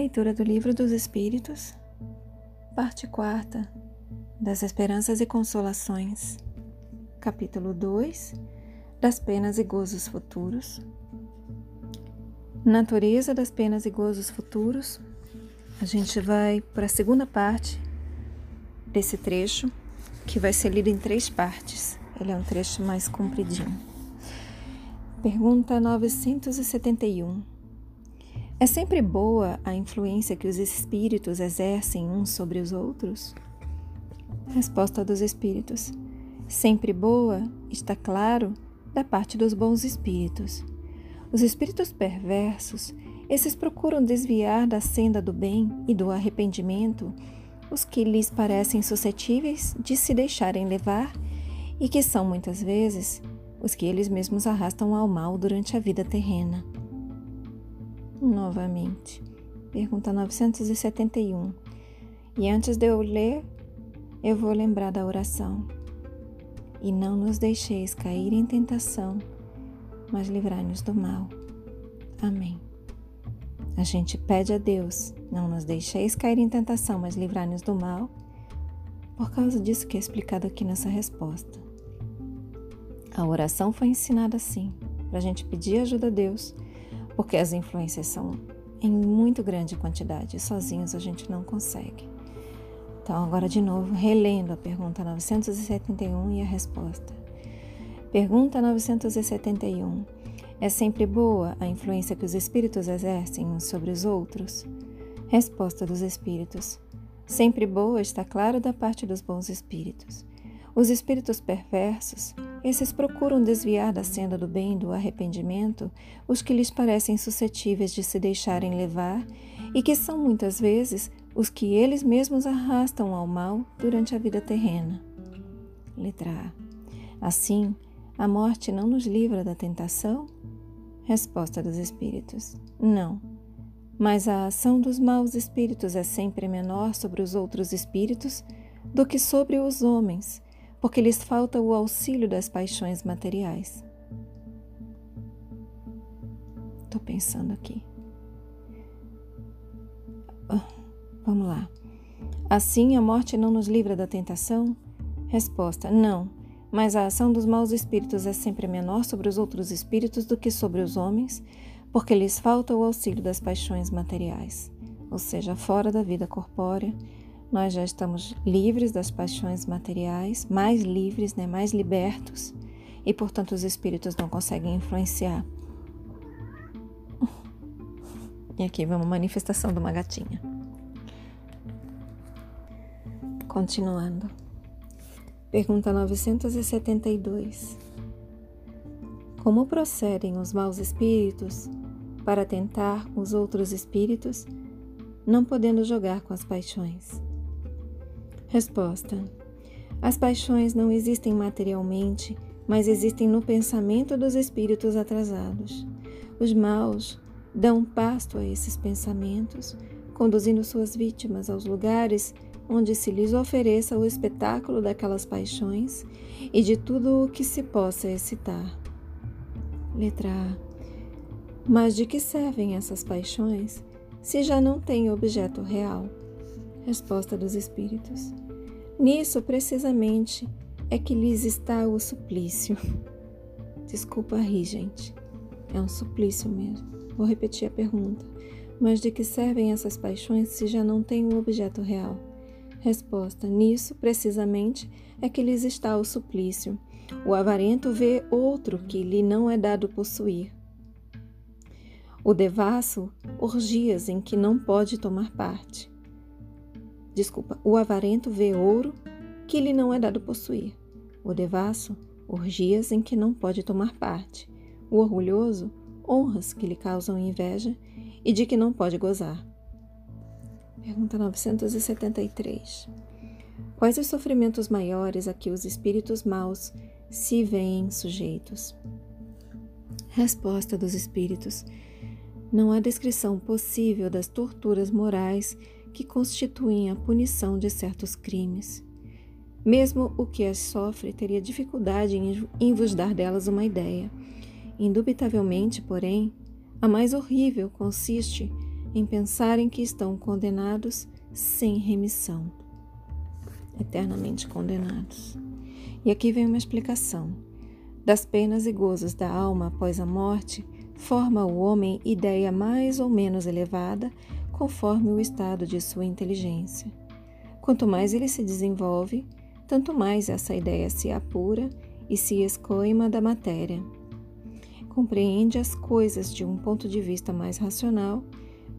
Leitura do Livro dos Espíritos, parte 4 das Esperanças e Consolações, capítulo 2 das Penas e Gozos Futuros. Natureza das Penas e Gozos Futuros. A gente vai para a segunda parte desse trecho, que vai ser lido em três partes. Ele é um trecho mais compridinho. Pergunta 971. É sempre boa a influência que os espíritos exercem uns sobre os outros? Resposta dos espíritos: Sempre boa, está claro, da parte dos bons espíritos. Os espíritos perversos, esses procuram desviar da senda do bem e do arrependimento os que lhes parecem suscetíveis de se deixarem levar e que são muitas vezes os que eles mesmos arrastam ao mal durante a vida terrena novamente. Pergunta 971. E antes de eu ler, eu vou lembrar da oração. E não nos deixeis cair em tentação, mas livrai-nos do mal. Amém. A gente pede a Deus, não nos deixeis cair em tentação, mas livrai-nos do mal, por causa disso que é explicado aqui nessa resposta. A oração foi ensinada assim, para a gente pedir ajuda a Deus porque as influências são em muito grande quantidade, sozinhos a gente não consegue. Então, agora de novo, relendo a pergunta 971 e a resposta. Pergunta 971. É sempre boa a influência que os espíritos exercem uns sobre os outros? Resposta dos espíritos. Sempre boa está claro da parte dos bons espíritos. Os espíritos perversos, esses procuram desviar da senda do bem e do arrependimento os que lhes parecem suscetíveis de se deixarem levar e que são muitas vezes os que eles mesmos arrastam ao mal durante a vida terrena. Letra A. Assim, a morte não nos livra da tentação? Resposta dos espíritos: Não. Mas a ação dos maus espíritos é sempre menor sobre os outros espíritos do que sobre os homens porque lhes falta o auxílio das paixões materiais. Estou pensando aqui. Ah, vamos lá. Assim a morte não nos livra da tentação? Resposta: não. Mas a ação dos maus espíritos é sempre menor sobre os outros espíritos do que sobre os homens, porque lhes falta o auxílio das paixões materiais, ou seja, fora da vida corpórea nós já estamos livres das paixões materiais, mais livres, né, mais libertos, e portanto os espíritos não conseguem influenciar. E aqui vamos manifestação de uma gatinha. Continuando. Pergunta 972. Como procedem os maus espíritos para tentar os outros espíritos, não podendo jogar com as paixões? Resposta: As paixões não existem materialmente, mas existem no pensamento dos espíritos atrasados. Os maus dão pasto a esses pensamentos, conduzindo suas vítimas aos lugares onde se lhes ofereça o espetáculo daquelas paixões e de tudo o que se possa excitar. Letra A. Mas de que servem essas paixões se já não têm objeto real? Resposta dos Espíritos. Nisso, precisamente, é que lhes está o suplício. Desculpa rir, gente. É um suplício mesmo. Vou repetir a pergunta. Mas de que servem essas paixões se já não têm um objeto real? Resposta: Nisso, precisamente, é que lhes está o suplício. O avarento vê outro que lhe não é dado possuir. O devasso, orgias em que não pode tomar parte. Desculpa, o avarento vê ouro que lhe não é dado possuir. O devasso, orgias em que não pode tomar parte. O orgulhoso, honras que lhe causam inveja e de que não pode gozar. Pergunta 973. Quais os sofrimentos maiores a que os espíritos maus se veem sujeitos? Resposta dos espíritos: Não há descrição possível das torturas morais que constituem a punição de certos crimes. Mesmo o que as sofre teria dificuldade em vos dar delas uma ideia. Indubitavelmente, porém, a mais horrível consiste em pensarem que estão condenados sem remissão, eternamente condenados. E aqui vem uma explicação. Das penas e gozos da alma após a morte, forma o homem ideia mais ou menos elevada conforme o estado de sua inteligência. Quanto mais ele se desenvolve, tanto mais essa ideia se apura e se escoima da matéria. Compreende as coisas de um ponto de vista mais racional,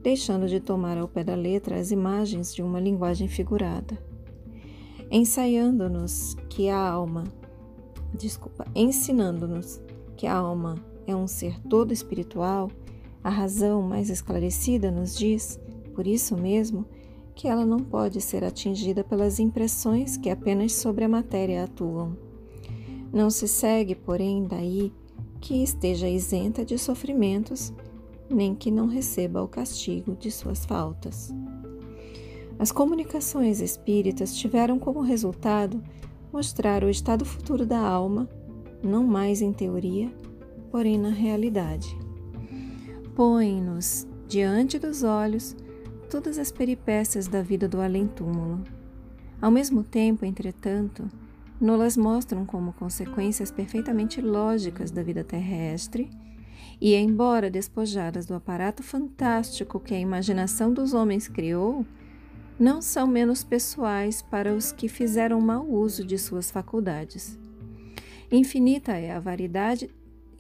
deixando de tomar ao pé da letra as imagens de uma linguagem figurada. Ensaiando-nos que a alma, desculpa, ensinando-nos que a alma é um ser todo espiritual, a razão mais esclarecida nos diz, por isso mesmo, que ela não pode ser atingida pelas impressões que apenas sobre a matéria atuam. Não se segue, porém, daí que esteja isenta de sofrimentos, nem que não receba o castigo de suas faltas. As comunicações espíritas tiveram como resultado mostrar o estado futuro da alma, não mais em teoria, porém na realidade. Põe-nos diante dos olhos todas as peripécias da vida do além-túmulo. Ao mesmo tempo, entretanto, nolas mostram como consequências perfeitamente lógicas da vida terrestre, e, embora despojadas do aparato fantástico que a imaginação dos homens criou, não são menos pessoais para os que fizeram mau uso de suas faculdades. Infinita é a variedade,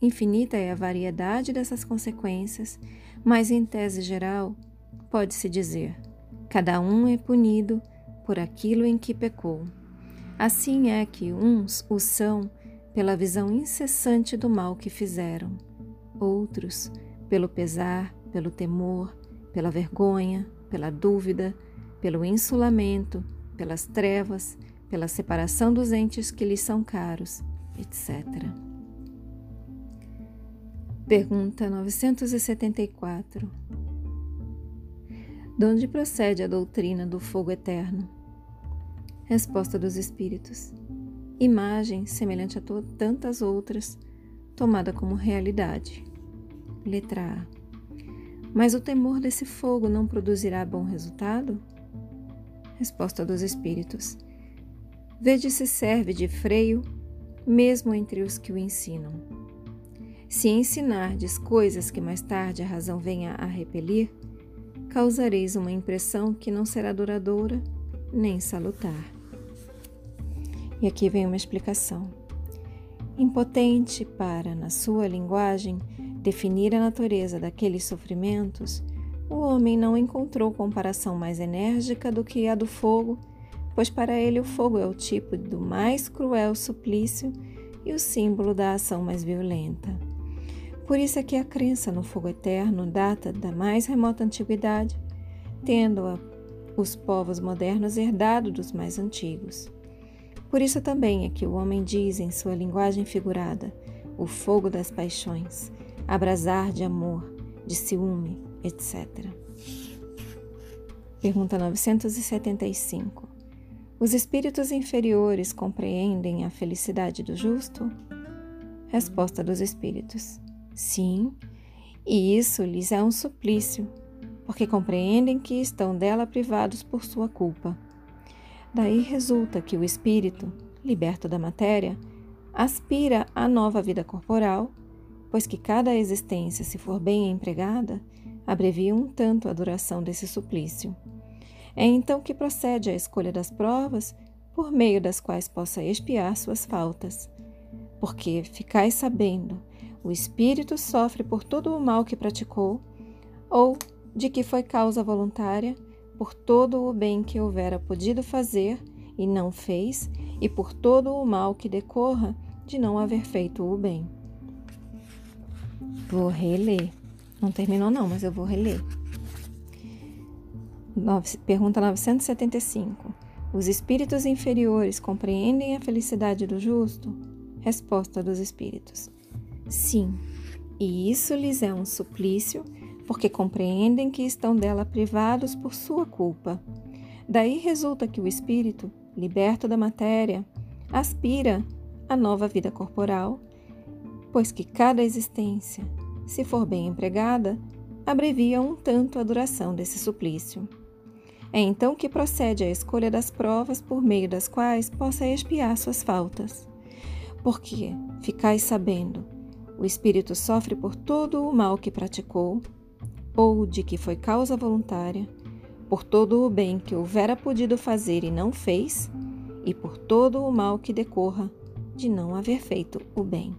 infinita é a variedade dessas consequências, mas em tese geral, pode-se dizer: cada um é punido por aquilo em que pecou. Assim é que uns o são pela visão incessante do mal que fizeram, outros pelo pesar, pelo temor, pela vergonha, pela dúvida, pelo insulamento, pelas trevas, pela separação dos entes que lhes são caros, etc. Pergunta 974 de onde procede a doutrina do fogo eterno? Resposta dos Espíritos: Imagem semelhante a tantas outras, tomada como realidade. Letra A. Mas o temor desse fogo não produzirá bom resultado? Resposta dos Espíritos: Vede se serve de freio, mesmo entre os que o ensinam. Se ensinardes coisas que mais tarde a razão venha a repelir, causareis uma impressão que não será duradoura nem salutar. E aqui vem uma explicação. Impotente para, na sua linguagem, definir a natureza daqueles sofrimentos, o homem não encontrou comparação mais enérgica do que a do fogo, pois para ele o fogo é o tipo do mais cruel suplício e o símbolo da ação mais violenta. Por isso é que a crença no fogo eterno data da mais remota antiguidade, tendo-a os povos modernos herdado dos mais antigos. Por isso também é que o homem diz em sua linguagem figurada o fogo das paixões, abrasar de amor, de ciúme, etc. Pergunta 975. Os espíritos inferiores compreendem a felicidade do justo? Resposta dos espíritos: Sim, e isso lhes é um suplício, porque compreendem que estão dela privados por sua culpa. Daí resulta que o espírito, liberto da matéria, aspira à nova vida corporal, pois que cada existência, se for bem empregada, abrevia um tanto a duração desse suplício. É então que procede a escolha das provas por meio das quais possa expiar suas faltas. Porque ficais sabendo o espírito sofre por todo o mal que praticou, ou de que foi causa voluntária, por todo o bem que houvera podido fazer e não fez, e por todo o mal que decorra de não haver feito o bem. Vou reler. Não terminou, não, mas eu vou reler. Pergunta 975. Os espíritos inferiores compreendem a felicidade do justo? Resposta dos espíritos. Sim, e isso lhes é um suplício, porque compreendem que estão dela privados por sua culpa. Daí resulta que o espírito, liberto da matéria, aspira à nova vida corporal, pois que cada existência, se for bem empregada, abrevia um tanto a duração desse suplício. É então que procede a escolha das provas por meio das quais possa expiar suas faltas. Porque, ficais sabendo, o espírito sofre por todo o mal que praticou, ou de que foi causa voluntária, por todo o bem que houvera podido fazer e não fez, e por todo o mal que decorra de não haver feito o bem.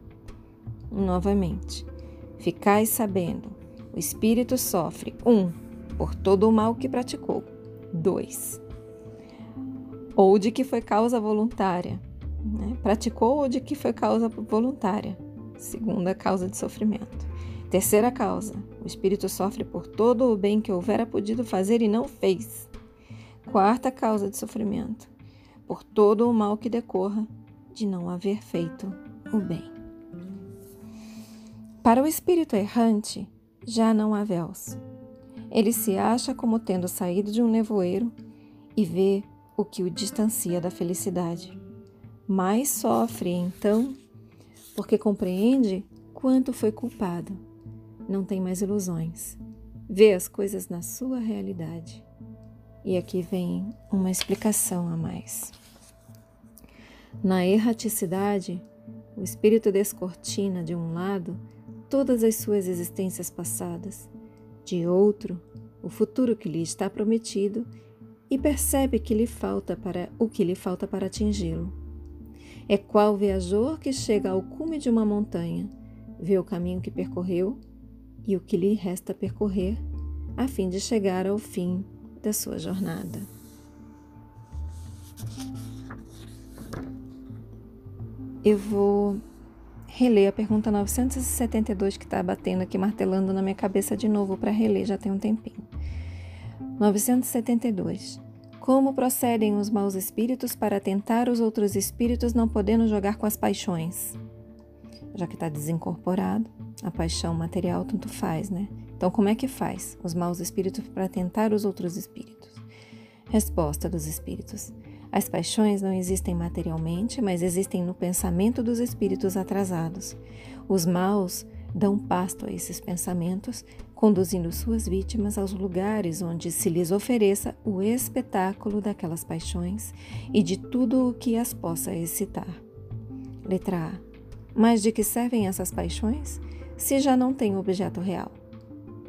Novamente, ficais sabendo, o espírito sofre, um, por todo o mal que praticou, 2. Ou de que foi causa voluntária. Né? Praticou ou de que foi causa voluntária. Segunda causa de sofrimento. Terceira causa: o espírito sofre por todo o bem que houvera podido fazer e não fez. Quarta causa de sofrimento: por todo o mal que decorra de não haver feito o bem. Para o espírito errante, já não há véus. Ele se acha como tendo saído de um nevoeiro e vê o que o distancia da felicidade. Mais sofre então, porque compreende quanto foi culpado. Não tem mais ilusões. Vê as coisas na sua realidade. E aqui vem uma explicação a mais. Na erraticidade, o espírito descortina de um lado todas as suas existências passadas de outro o futuro que lhe está prometido e percebe que lhe falta para o que lhe falta para atingi-lo. É qual viajor que chega ao cume de uma montanha, vê o caminho que percorreu e o que lhe resta percorrer, a fim de chegar ao fim da sua jornada. Eu vou reler a pergunta 972 que está batendo aqui, martelando na minha cabeça de novo para reler, já tem um tempinho. 972. Como procedem os maus espíritos para tentar os outros espíritos não podendo jogar com as paixões? Já que está desincorporado, a paixão material tanto faz, né? Então, como é que faz os maus espíritos para tentar os outros espíritos? Resposta dos espíritos. As paixões não existem materialmente, mas existem no pensamento dos espíritos atrasados. Os maus dão pasto a esses pensamentos, conduzindo suas vítimas aos lugares onde se lhes ofereça o espetáculo daquelas paixões e de tudo o que as possa excitar. Letra A. Mas de que servem essas paixões se já não têm objeto real?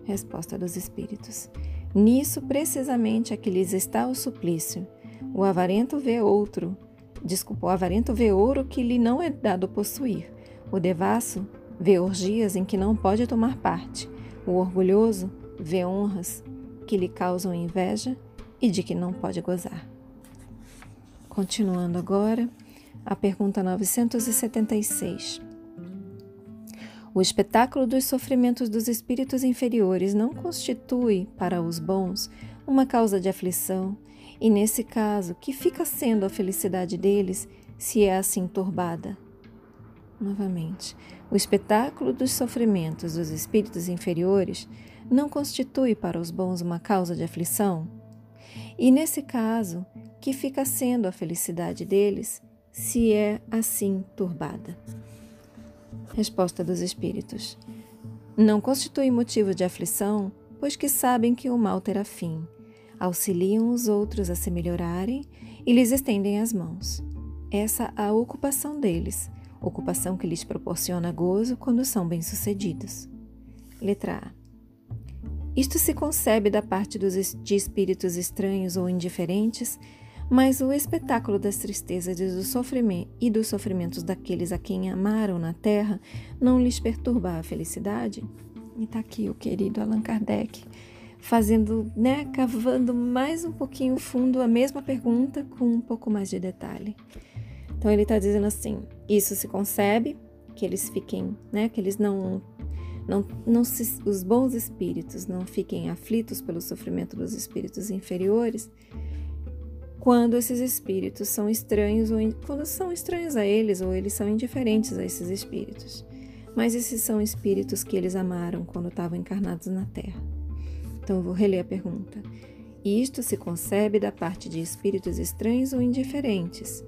Resposta dos espíritos. Nisso precisamente é que lhes está o suplício o avarento vê outro, desculpa, o avarento vê ouro que lhe não é dado possuir. O devasso vê orgias em que não pode tomar parte. O orgulhoso vê honras que lhe causam inveja e de que não pode gozar. Continuando agora, a pergunta 976. O espetáculo dos sofrimentos dos espíritos inferiores não constitui, para os bons, uma causa de aflição e nesse caso, que fica sendo a felicidade deles se é assim turbada? Novamente, o espetáculo dos sofrimentos dos espíritos inferiores não constitui para os bons uma causa de aflição? E nesse caso, que fica sendo a felicidade deles se é assim turbada? Resposta dos espíritos: Não constitui motivo de aflição, pois que sabem que o mal terá fim auxiliam os outros a se melhorarem e lhes estendem as mãos. Essa a ocupação deles, ocupação que lhes proporciona gozo quando são bem-sucedidos. Letra A. Isto se concebe da parte dos, de espíritos estranhos ou indiferentes, mas o espetáculo das tristezas e, do sofrimento, e dos sofrimentos daqueles a quem amaram na terra não lhes perturba a felicidade? E está aqui o querido Allan Kardec fazendo, né, cavando mais um pouquinho fundo a mesma pergunta com um pouco mais de detalhe. Então ele está dizendo assim: isso se concebe, que eles fiquem, né, que eles não, não, não se, os bons espíritos não fiquem aflitos pelo sofrimento dos espíritos inferiores, quando esses espíritos são estranhos ou quando são estranhos a eles ou eles são indiferentes a esses espíritos. Mas esses são espíritos que eles amaram quando estavam encarnados na Terra. Então, eu vou reler a pergunta. Isto se concebe da parte de espíritos estranhos ou indiferentes.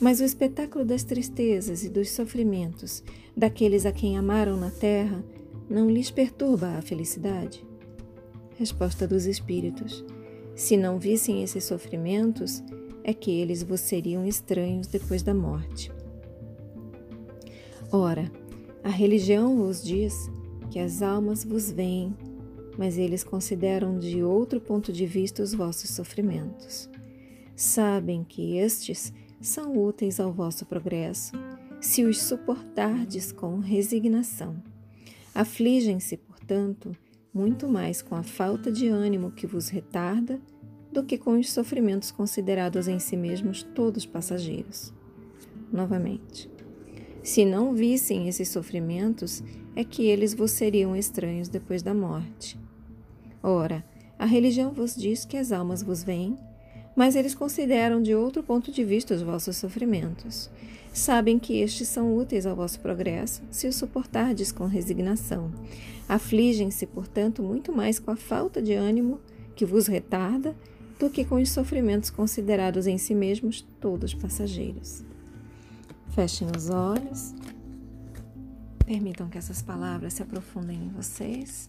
Mas o espetáculo das tristezas e dos sofrimentos daqueles a quem amaram na terra não lhes perturba a felicidade? Resposta dos Espíritos: Se não vissem esses sofrimentos, é que eles vos seriam estranhos depois da morte. Ora, a religião vos diz que as almas vos veem, mas eles consideram de outro ponto de vista os vossos sofrimentos. Sabem que estes são úteis ao vosso progresso, se os suportardes com resignação. Afligem-se, portanto, muito mais com a falta de ânimo que vos retarda do que com os sofrimentos considerados em si mesmos todos passageiros. Novamente, se não vissem esses sofrimentos, é que eles vos seriam estranhos depois da morte. Ora, a religião vos diz que as almas vos veem, mas eles consideram de outro ponto de vista os vossos sofrimentos. Sabem que estes são úteis ao vosso progresso, se os suportardes com resignação. Afligem-se, portanto, muito mais com a falta de ânimo que vos retarda do que com os sofrimentos considerados em si mesmos todos passageiros. Fechem os olhos. Permitam que essas palavras se aprofundem em vocês.